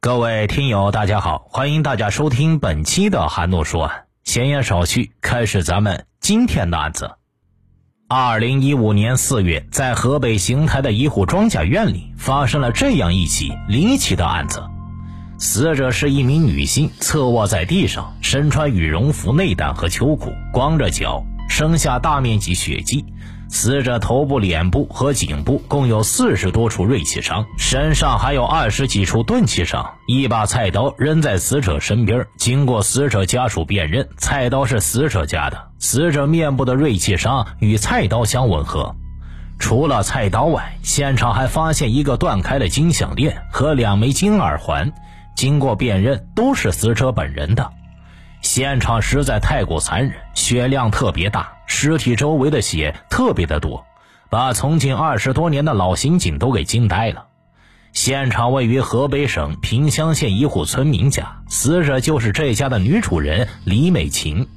各位听友，大家好，欢迎大家收听本期的韩诺说。闲言少叙，开始咱们今天的案子。二零一五年四月，在河北邢台的一户庄稼院里，发生了这样一起离奇的案子。死者是一名女性，侧卧在地上，身穿羽绒服内胆和秋裤，光着脚，身下大面积血迹。死者头部、脸部和颈部共有四十多处锐器伤，身上还有二十几处钝器伤。一把菜刀扔在死者身边，经过死者家属辨认，菜刀是死者家的。死者面部的锐器伤与菜刀相吻合。除了菜刀外，现场还发现一个断开的金项链和两枚金耳环，经过辨认都是死者本人的。现场实在太过残忍，血量特别大。尸体周围的血特别的多，把从警二十多年的老刑警都给惊呆了。现场位于河北省平乡县一户村民家，死者就是这家的女主人李美琴。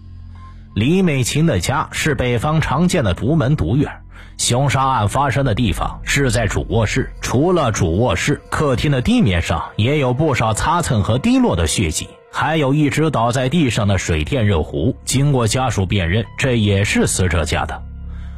李美琴的家是北方常见的独门独院，凶杀案发生的地方是在主卧室。除了主卧室，客厅的地面上也有不少擦蹭和滴落的血迹。还有一只倒在地上的水电热壶，经过家属辨认，这也是死者家的。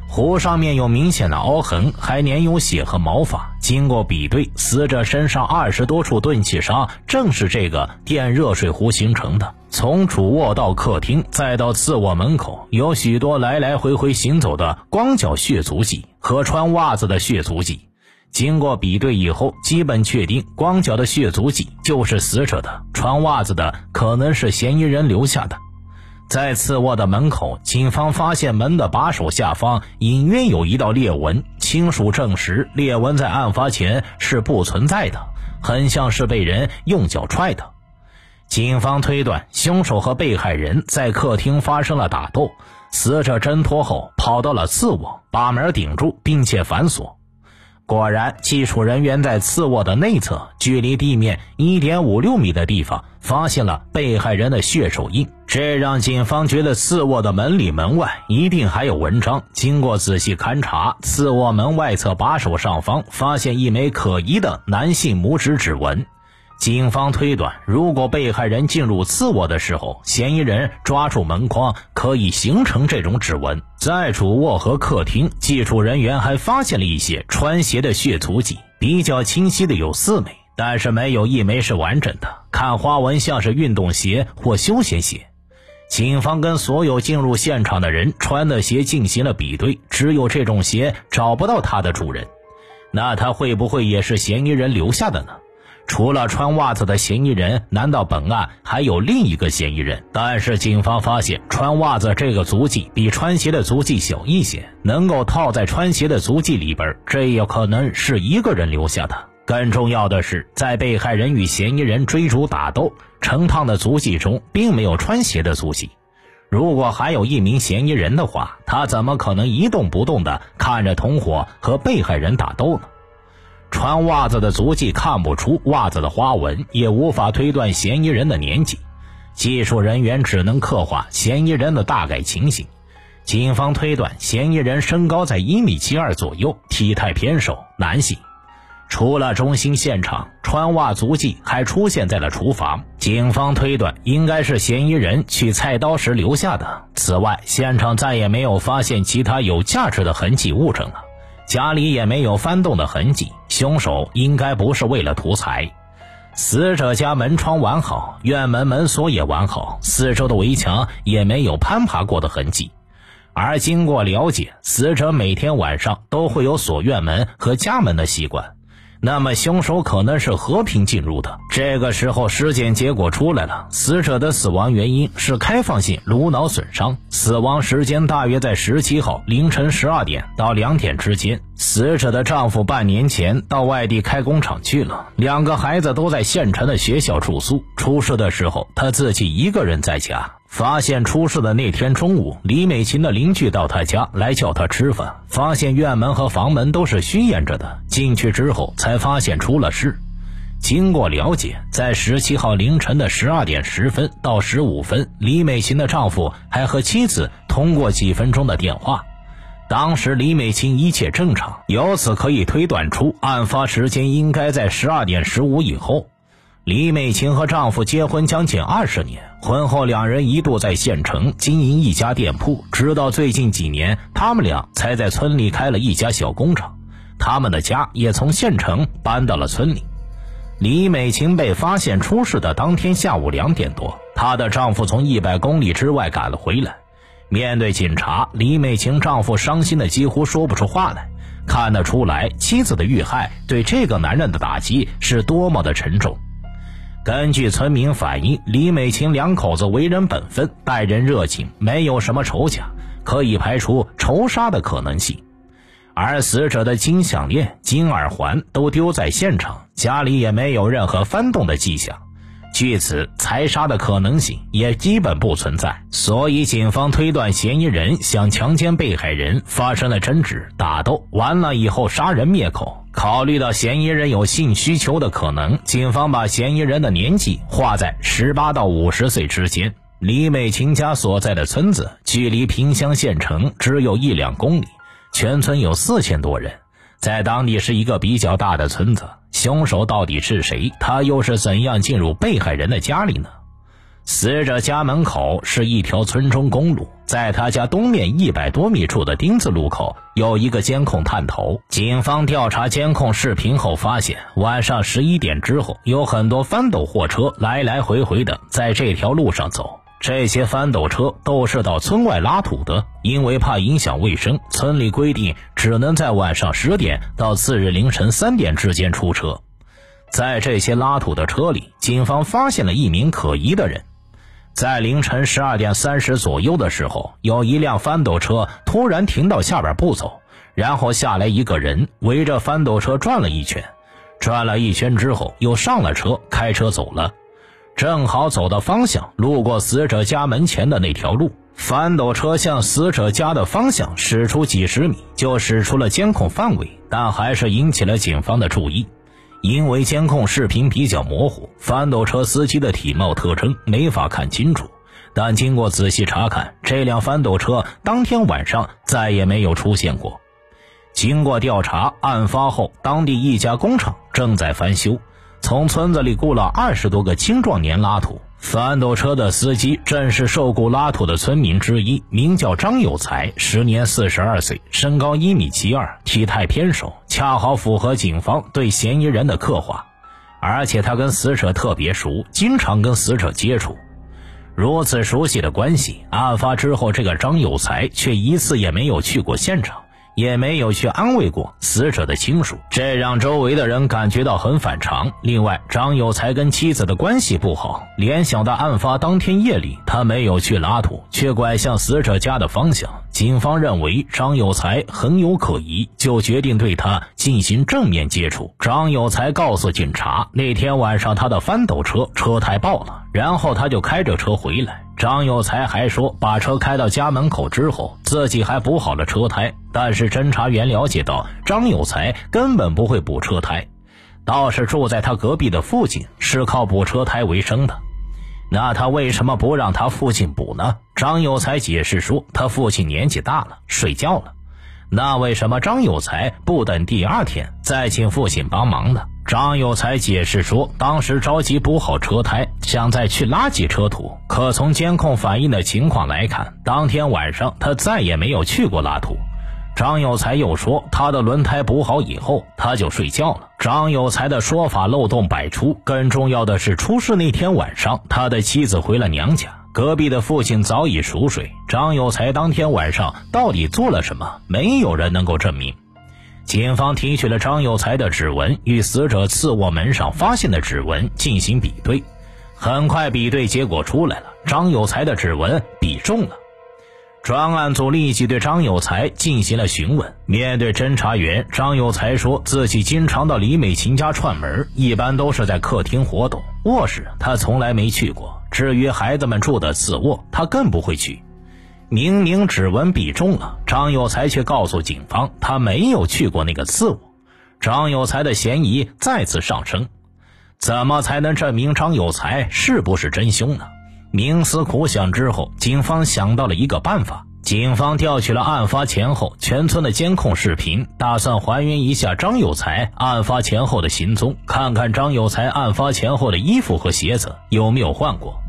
壶上面有明显的凹痕，还粘有血和毛发。经过比对，死者身上二十多处钝器伤，正是这个电热水壶形成的。从主卧到客厅，再到次卧门口，有许多来来回回行走的光脚血足迹和穿袜子的血足迹。经过比对以后，基本确定光脚的血足迹就是死者的，穿袜子的可能是嫌疑人留下的。在次卧的门口，警方发现门的把手下方隐约有一道裂纹，亲属证实裂纹在案发前是不存在的，很像是被人用脚踹的。警方推断，凶手和被害人在客厅发生了打斗，死者挣脱后跑到了次卧，把门顶住并且反锁。果然，技术人员在次卧的内侧，距离地面一点五六米的地方，发现了被害人的血手印。这让警方觉得次卧的门里门外一定还有文章。经过仔细勘查，次卧门外侧把手上方发现一枚可疑的男性拇指指纹。警方推断，如果被害人进入次卧的时候，嫌疑人抓住门框，可以形成这种指纹。在主卧和客厅，技术人员还发现了一些穿鞋的血足迹，比较清晰的有四枚，但是没有一枚是完整的，看花纹像是运动鞋或休闲鞋。警方跟所有进入现场的人穿的鞋进行了比对，只有这种鞋找不到它的主人，那它会不会也是嫌疑人留下的呢？除了穿袜子的嫌疑人，难道本案还有另一个嫌疑人？但是警方发现，穿袜子这个足迹比穿鞋的足迹小一些，能够套在穿鞋的足迹里边，这也可能是一个人留下的。更重要的是，在被害人与嫌疑人追逐打斗、陈烫的足迹中，并没有穿鞋的足迹。如果还有一名嫌疑人的话，他怎么可能一动不动地看着同伙和被害人打斗呢？穿袜子的足迹看不出袜子的花纹，也无法推断嫌疑人的年纪。技术人员只能刻画嫌疑人的大概情形。警方推断，嫌疑人身高在一米七二左右，体态偏瘦，男性。除了中心现场，穿袜足迹还出现在了厨房。警方推断，应该是嫌疑人取菜刀时留下的。此外，现场再也没有发现其他有价值的痕迹物证了。家里也没有翻动的痕迹，凶手应该不是为了图财。死者家门窗完好，院门门锁也完好，四周的围墙也没有攀爬过的痕迹。而经过了解，死者每天晚上都会有锁院门和家门的习惯。那么凶手可能是和平进入的。这个时候尸检结果出来了，死者的死亡原因是开放性颅脑损伤，死亡时间大约在十七号凌晨十二点到两点之间。死者的丈夫半年前到外地开工厂去了，两个孩子都在县城的学校住宿。出事的时候，他自己一个人在家。发现出事的那天中午，李美琴的邻居到他家来叫他吃饭，发现院门和房门都是虚掩着的。进去之后才发现出了事。经过了解，在十七号凌晨的十二点十分到十五分，李美琴的丈夫还和妻子通过几分钟的电话。当时李美琴一切正常，由此可以推断出案发时间应该在十二点十五以后。李美琴和丈夫结婚将近二十年，婚后两人一度在县城经营一家店铺，直到最近几年，他们俩才在村里开了一家小工厂。他们的家也从县城搬到了村里。李美琴被发现出事的当天下午两点多，她的丈夫从一百公里之外赶了回来。面对警察，李美琴丈夫伤心的几乎说不出话来。看得出来，妻子的遇害对这个男人的打击是多么的沉重。根据村民反映，李美琴两口子为人本分，待人热情，没有什么仇家，可以排除仇杀的可能性。而死者的金项链、金耳环都丢在现场，家里也没有任何翻动的迹象。据此，财杀的可能性也基本不存在。所以，警方推断嫌疑人想强奸被害人，发生了争执、打斗，完了以后杀人灭口。考虑到嫌疑人有性需求的可能，警方把嫌疑人的年纪划在十八到五十岁之间。李美琴家所在的村子距离萍乡县城只有一两公里。全村有四千多人，在当地是一个比较大的村子。凶手到底是谁？他又是怎样进入被害人的家里呢？死者家门口是一条村中公路，在他家东面一百多米处的丁字路口有一个监控探头。警方调查监控视频后发现，晚上十一点之后，有很多翻斗货车来来回回的在这条路上走。这些翻斗车都是到村外拉土的，因为怕影响卫生，村里规定只能在晚上十点到次日凌晨三点之间出车。在这些拉土的车里，警方发现了一名可疑的人。在凌晨十二点三十左右的时候，有一辆翻斗车突然停到下边不走，然后下来一个人，围着翻斗车转了一圈，转了一圈之后又上了车，开车走了。正好走的方向路过死者家门前的那条路，翻斗车向死者家的方向驶出几十米，就驶出了监控范围，但还是引起了警方的注意。因为监控视频比较模糊，翻斗车司机的体貌特征没法看清楚。但经过仔细查看，这辆翻斗车当天晚上再也没有出现过。经过调查，案发后当地一家工厂正在翻修。从村子里雇了二十多个青壮年拉土，翻斗车的司机正是受雇拉土的村民之一，名叫张有才，时年四十二岁，身高一米七二，体态偏瘦，恰好符合警方对嫌疑人的刻画。而且他跟死者特别熟，经常跟死者接触。如此熟悉的关系，案发之后，这个张有才却一次也没有去过现场。也没有去安慰过死者的亲属，这让周围的人感觉到很反常。另外，张有才跟妻子的关系不好，联想到案发当天夜里他没有去拉土，却拐向死者家的方向，警方认为张有才很有可疑，就决定对他进行正面接触。张有才告诉警察，那天晚上他的翻斗车车胎爆了，然后他就开着车回来。张有才还说，把车开到家门口之后，自己还补好了车胎。但是侦查员了解到，张有才根本不会补车胎，倒是住在他隔壁的父亲是靠补车胎为生的。那他为什么不让他父亲补呢？张有才解释说，他父亲年纪大了，睡觉了。那为什么张有才不等第二天再请父亲帮忙呢？张有才解释说，当时着急补好车胎，想再去拉几车土。可从监控反映的情况来看，当天晚上他再也没有去过拉土。张有才又说，他的轮胎补好以后，他就睡觉了。张有才的说法漏洞百出，更重要的是，出事那天晚上，他的妻子回了娘家。隔壁的父亲早已熟睡，张有才当天晚上到底做了什么？没有人能够证明。警方提取了张有才的指纹与死者次卧门上发现的指纹进行比对，很快比对结果出来了，张有才的指纹比中了。专案组立即对张有才进行了询问。面对侦查员，张有才说自己经常到李美琴家串门，一般都是在客厅活动，卧室他从来没去过。至于孩子们住的次卧，他更不会去。明明指纹比中了，张有才却告诉警方他没有去过那个次卧。张有才的嫌疑再次上升。怎么才能证明张有才是不是真凶呢？冥思苦想之后，警方想到了一个办法。警方调取了案发前后全村的监控视频，打算还原一下张有才案发前后的行踪，看看张有才案发前后的衣服和鞋子有没有换过。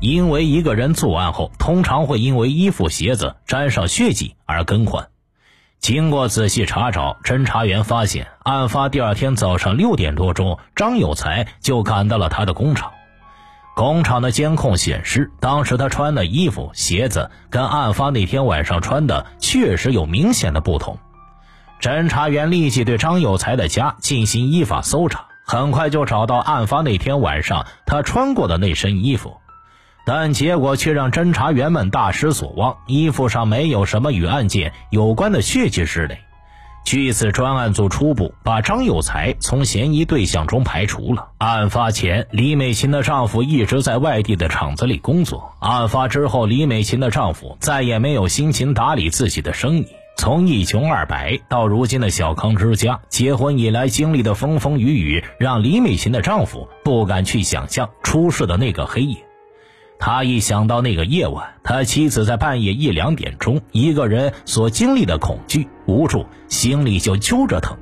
因为一个人作案后，通常会因为衣服、鞋子沾上血迹而更换。经过仔细查找，侦查员发现，案发第二天早上六点多钟，张有才就赶到了他的工厂。工厂的监控显示，当时他穿的衣服、鞋子跟案发那天晚上穿的确实有明显的不同。侦查员立即对张有才的家进行依法搜查，很快就找到案发那天晚上他穿过的那身衣服，但结果却让侦查员们大失所望，衣服上没有什么与案件有关的血迹之类。据此，专案组初步把张有才从嫌疑对象中排除了。案发前，李美琴的丈夫一直在外地的厂子里工作。案发之后，李美琴的丈夫再也没有心情打理自己的生意。从一穷二白到如今的小康之家，结婚以来经历的风风雨雨，让李美琴的丈夫不敢去想象出事的那个黑夜。他一想到那个夜晚，他妻子在半夜一两点钟一个人所经历的恐惧、无助，心里就揪着疼。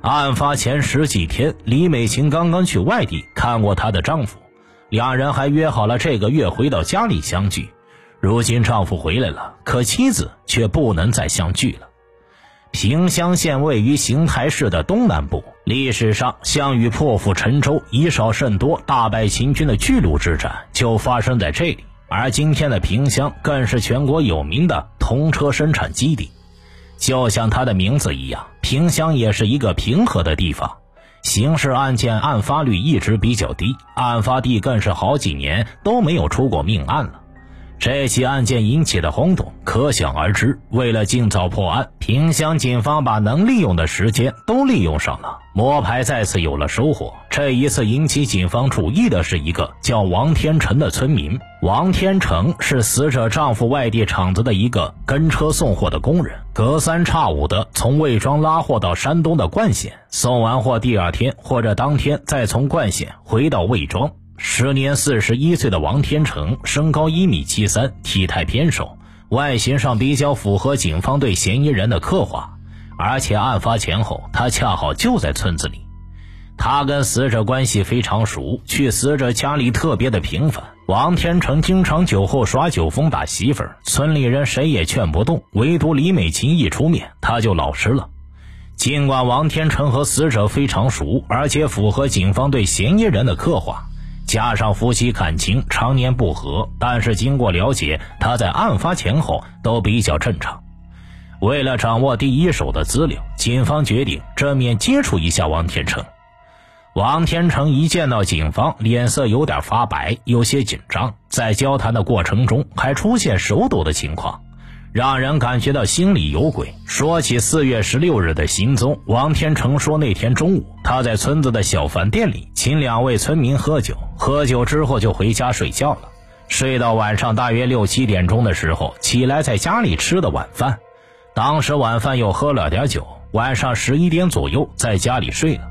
案发前十几天，李美琴刚刚去外地看过她的丈夫，两人还约好了这个月回到家里相聚。如今丈夫回来了，可妻子却不能再相聚了。萍乡县位于邢台市的东南部，历史上项羽破釜沉舟、以少胜多、大败秦军的巨鹿之战就发生在这里。而今天的萍乡更是全国有名的铜车生产基地，就像它的名字一样，萍乡也是一个平和的地方，刑事案件案发率一直比较低，案发地更是好几年都没有出过命案了。这起案件引起的轰动可想而知。为了尽早破案，萍乡警方把能利用的时间都利用上了，摸排再次有了收获。这一次引起警方注意的是一个叫王天成的村民。王天成是死者丈夫外地厂子的一个跟车送货的工人，隔三差五的从魏庄拉货到山东的冠县，送完货第二天或者当天再从冠县回到魏庄。时年四十一岁的王天成，身高一米七三，体态偏瘦，外形上比较符合警方对嫌疑人的刻画。而且案发前后，他恰好就在村子里。他跟死者关系非常熟，去死者家里特别的频繁。王天成经常酒后耍酒疯打媳妇儿，村里人谁也劝不动，唯独李美琴一出面，他就老实了。尽管王天成和死者非常熟，而且符合警方对嫌疑人的刻画。加上夫妻感情常年不和，但是经过了解，他在案发前后都比较正常。为了掌握第一手的资料，警方决定正面接触一下王天成。王天成一见到警方，脸色有点发白，有些紧张，在交谈的过程中还出现手抖的情况。让人感觉到心里有鬼。说起四月十六日的行踪，王天成说，那天中午他在村子的小饭店里请两位村民喝酒，喝酒之后就回家睡觉了。睡到晚上大约六七点钟的时候，起来在家里吃的晚饭。当时晚饭又喝了点酒，晚上十一点左右在家里睡了。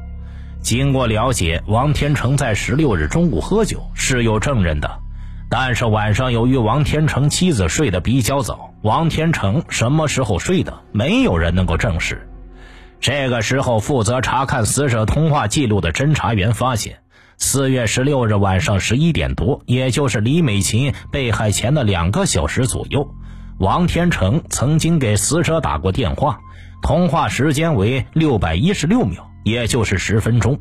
经过了解，王天成在十六日中午喝酒是有证人的。但是晚上由于王天成妻子睡得比较早，王天成什么时候睡的，没有人能够证实。这个时候，负责查看死者通话记录的侦查员发现，四月十六日晚上十一点多，也就是李美琴被害前的两个小时左右，王天成曾经给死者打过电话，通话时间为六百一十六秒，也就是十分钟。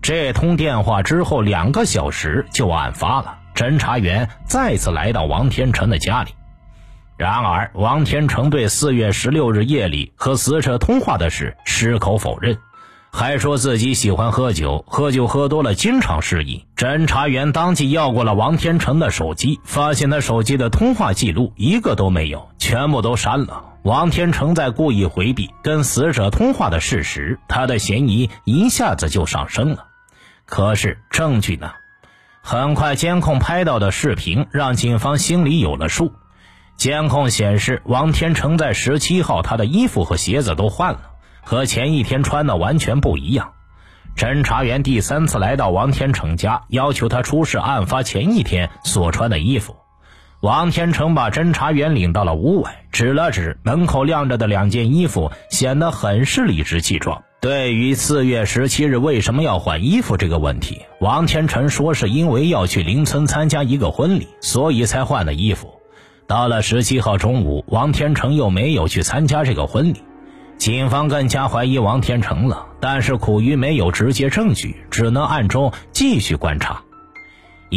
这通电话之后两个小时就案发了。侦查员再次来到王天成的家里，然而王天成对四月十六日夜里和死者通话的事矢口否认，还说自己喜欢喝酒，喝酒喝多了经常失忆。侦查员当即要过了王天成的手机，发现他手机的通话记录一个都没有，全部都删了。王天成在故意回避跟死者通话的事实，他的嫌疑一下子就上升了。可是证据呢？很快，监控拍到的视频让警方心里有了数。监控显示，王天成在十七号，他的衣服和鞋子都换了，和前一天穿的完全不一样。侦查员第三次来到王天成家，要求他出示案发前一天所穿的衣服。王天成把侦查员领到了屋外，指了指门口晾着的两件衣服，显得很是理直气壮。对于四月十七日为什么要换衣服这个问题，王天成说是因为要去邻村参加一个婚礼，所以才换的衣服。到了十七号中午，王天成又没有去参加这个婚礼，警方更加怀疑王天成了。但是苦于没有直接证据，只能暗中继续观察。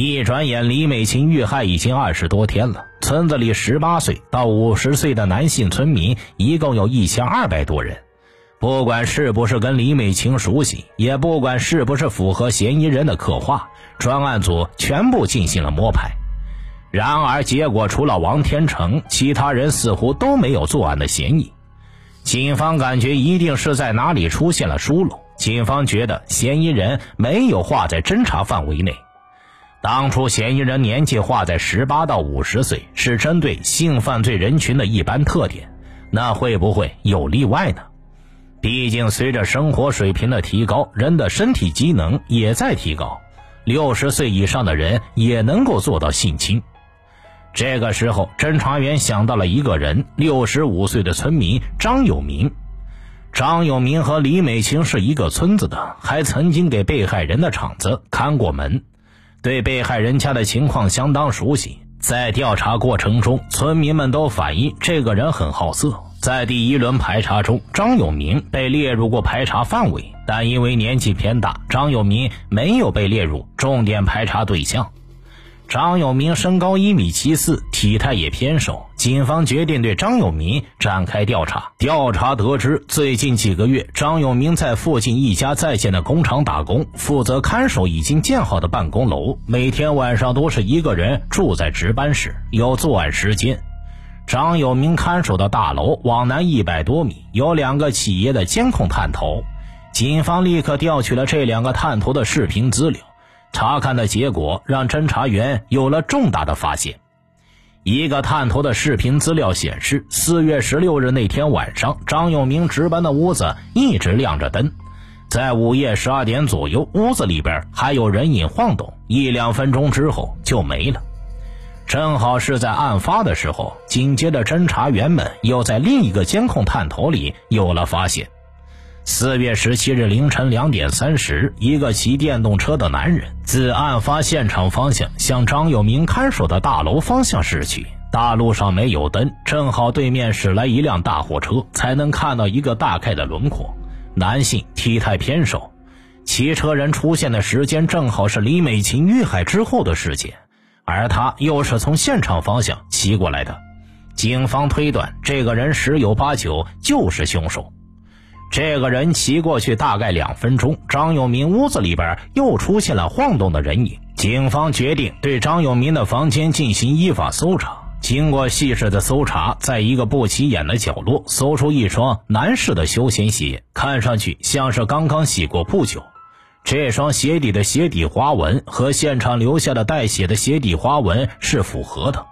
一转眼，李美琴遇害已经二十多天了。村子里十八岁到五十岁的男性村民一共有一千二百多人。不管是不是跟李美琴熟悉，也不管是不是符合嫌疑人的刻画，专案组全部进行了摸排。然而，结果除了王天成，其他人似乎都没有作案的嫌疑。警方感觉一定是在哪里出现了疏漏。警方觉得嫌疑人没有划在侦查范围内。当初嫌疑人年纪划在十八到五十岁，是针对性犯罪人群的一般特点，那会不会有例外呢？毕竟随着生活水平的提高，人的身体机能也在提高，六十岁以上的人也能够做到性侵。这个时候，侦查员想到了一个人，六十五岁的村民张有明。张有明和李美琴是一个村子的，还曾经给被害人的厂子看过门。对被害人家的情况相当熟悉，在调查过程中，村民们都反映这个人很好色。在第一轮排查中，张有明被列入过排查范围，但因为年纪偏大，张有明没有被列入重点排查对象。张有明身高一米七四，体态也偏瘦。警方决定对张永明展开调查。调查得知，最近几个月，张永明在附近一家在建的工厂打工，负责看守已经建好的办公楼。每天晚上都是一个人住在值班室，有作案时间。张永明看守的大楼往南一百多米，有两个企业的监控探头。警方立刻调取了这两个探头的视频资料。查看的结果让侦查员有了重大的发现。一个探头的视频资料显示，四月十六日那天晚上，张永明值班的屋子一直亮着灯。在午夜十二点左右，屋子里边还有人影晃动，一两分钟之后就没了。正好是在案发的时候，紧接着侦查员们又在另一个监控探头里有了发现。四月十七日凌晨两点三十，一个骑电动车的男人自案发现场方向向张有明看守的大楼方向驶去。大路上没有灯，正好对面驶来一辆大货车，才能看到一个大概的轮廓。男性体态偏瘦，骑车人出现的时间正好是李美琴遇害之后的时间，而他又是从现场方向骑过来的。警方推断，这个人十有八九就是凶手。这个人骑过去大概两分钟，张永明屋子里边又出现了晃动的人影。警方决定对张永明的房间进行依法搜查。经过细致的搜查，在一个不起眼的角落搜出一双男士的休闲鞋，看上去像是刚刚洗过不久。这双鞋底的鞋底花纹和现场留下的带血的鞋底花纹是符合的。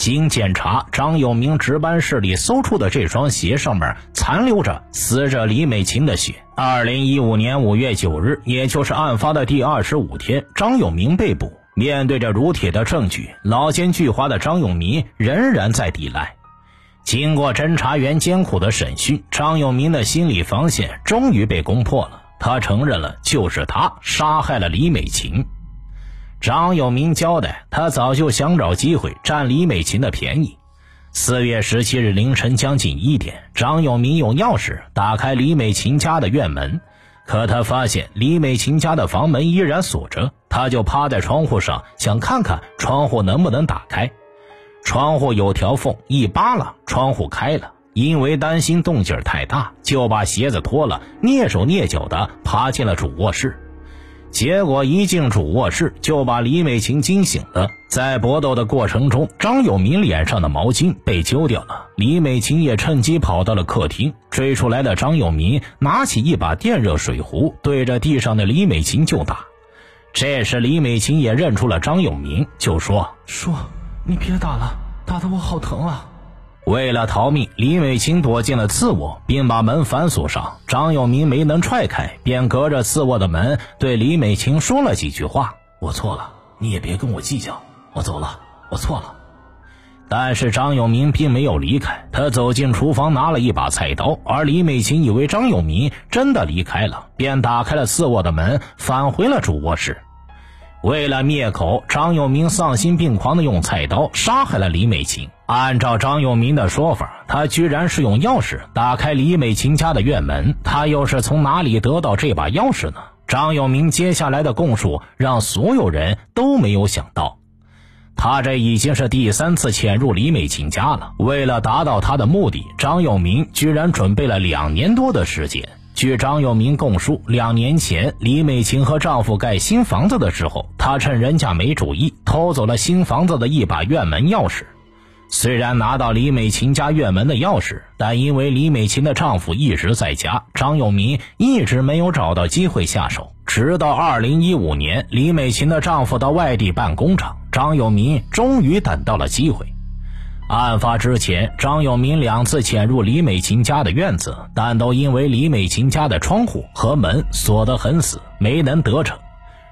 经检查，张有明值班室里搜出的这双鞋上面残留着死者李美琴的血。二零一五年五月九日，也就是案发的第二十五天，张有明被捕。面对着如铁的证据，老奸巨猾的张永明仍然在抵赖。经过侦查员艰苦的审讯，张永明的心理防线终于被攻破了。他承认了，就是他杀害了李美琴。张有明交代，他早就想找机会占李美琴的便宜。四月十七日凌晨将近一点，张有明用钥匙打开李美琴家的院门，可他发现李美琴家的房门依然锁着，他就趴在窗户上想看看窗户能不能打开。窗户有条缝，一扒拉，窗户开了。因为担心动静太大，就把鞋子脱了，蹑手蹑脚地爬进了主卧室。结果一进主卧室，就把李美琴惊醒了。在搏斗的过程中，张有明脸上的毛巾被揪掉了。李美琴也趁机跑到了客厅。追出来的张有明拿起一把电热水壶，对着地上的李美琴就打。这时，李美琴也认出了张有明，就说：“叔，你别打了，打得我好疼啊。”为了逃命，李美琴躲进了次卧，并把门反锁上。张有明没能踹开，便隔着次卧的门对李美琴说了几句话：“我错了，你也别跟我计较，我走了，我错了。”但是张永明并没有离开，他走进厨房拿了一把菜刀，而李美琴以为张永明真的离开了，便打开了次卧的门，返回了主卧室。为了灭口，张永明丧心病狂地用菜刀杀害了李美琴。按照张永明的说法，他居然是用钥匙打开李美琴家的院门，他又是从哪里得到这把钥匙呢？张永明接下来的供述让所有人都没有想到。他这已经是第三次潜入李美琴家了。为了达到他的目的，张永明居然准备了两年多的时间。据张永明供述，两年前李美琴和丈夫盖新房子的时候，他趁人家没注意，偷走了新房子的一把院门钥匙。虽然拿到李美琴家院门的钥匙，但因为李美琴的丈夫一直在家，张永明一直没有找到机会下手。直到二零一五年，李美琴的丈夫到外地办工厂。张永明终于等到了机会。案发之前，张永明两次潜入李美琴家的院子，但都因为李美琴家的窗户和门锁得很死，没能得逞。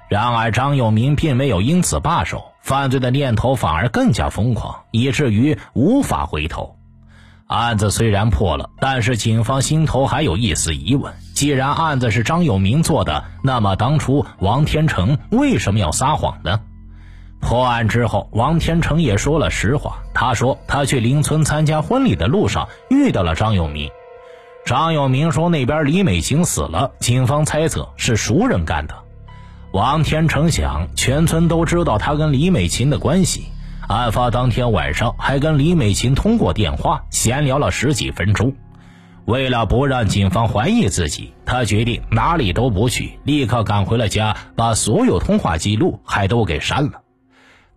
然而，张永明并没有因此罢手，犯罪的念头反而更加疯狂，以至于无法回头。案子虽然破了，但是警方心头还有一丝疑问：既然案子是张永明做的，那么当初王天成为什么要撒谎呢？破案之后，王天成也说了实话。他说他去邻村参加婚礼的路上遇到了张永明。张永明说那边李美琴死了，警方猜测是熟人干的。王天成想，全村都知道他跟李美琴的关系。案发当天晚上还跟李美琴通过电话闲聊了十几分钟。为了不让警方怀疑自己，他决定哪里都不去，立刻赶回了家，把所有通话记录还都给删了。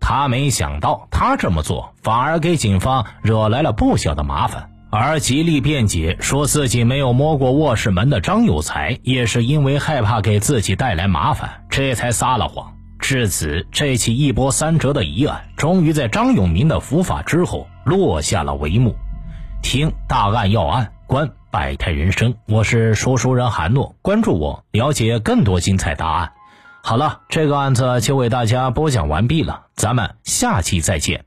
他没想到，他这么做反而给警方惹来了不小的麻烦。而极力辩解说自己没有摸过卧室门的张有才，也是因为害怕给自己带来麻烦，这才撒了谎。至此，这起一波三折的疑案，终于在张永明的伏法之后落下了帷幕。听大案要案，观百态人生，我是说书人韩诺，关注我，了解更多精彩答案。好了，这个案子就为大家播讲完毕了，咱们下期再见。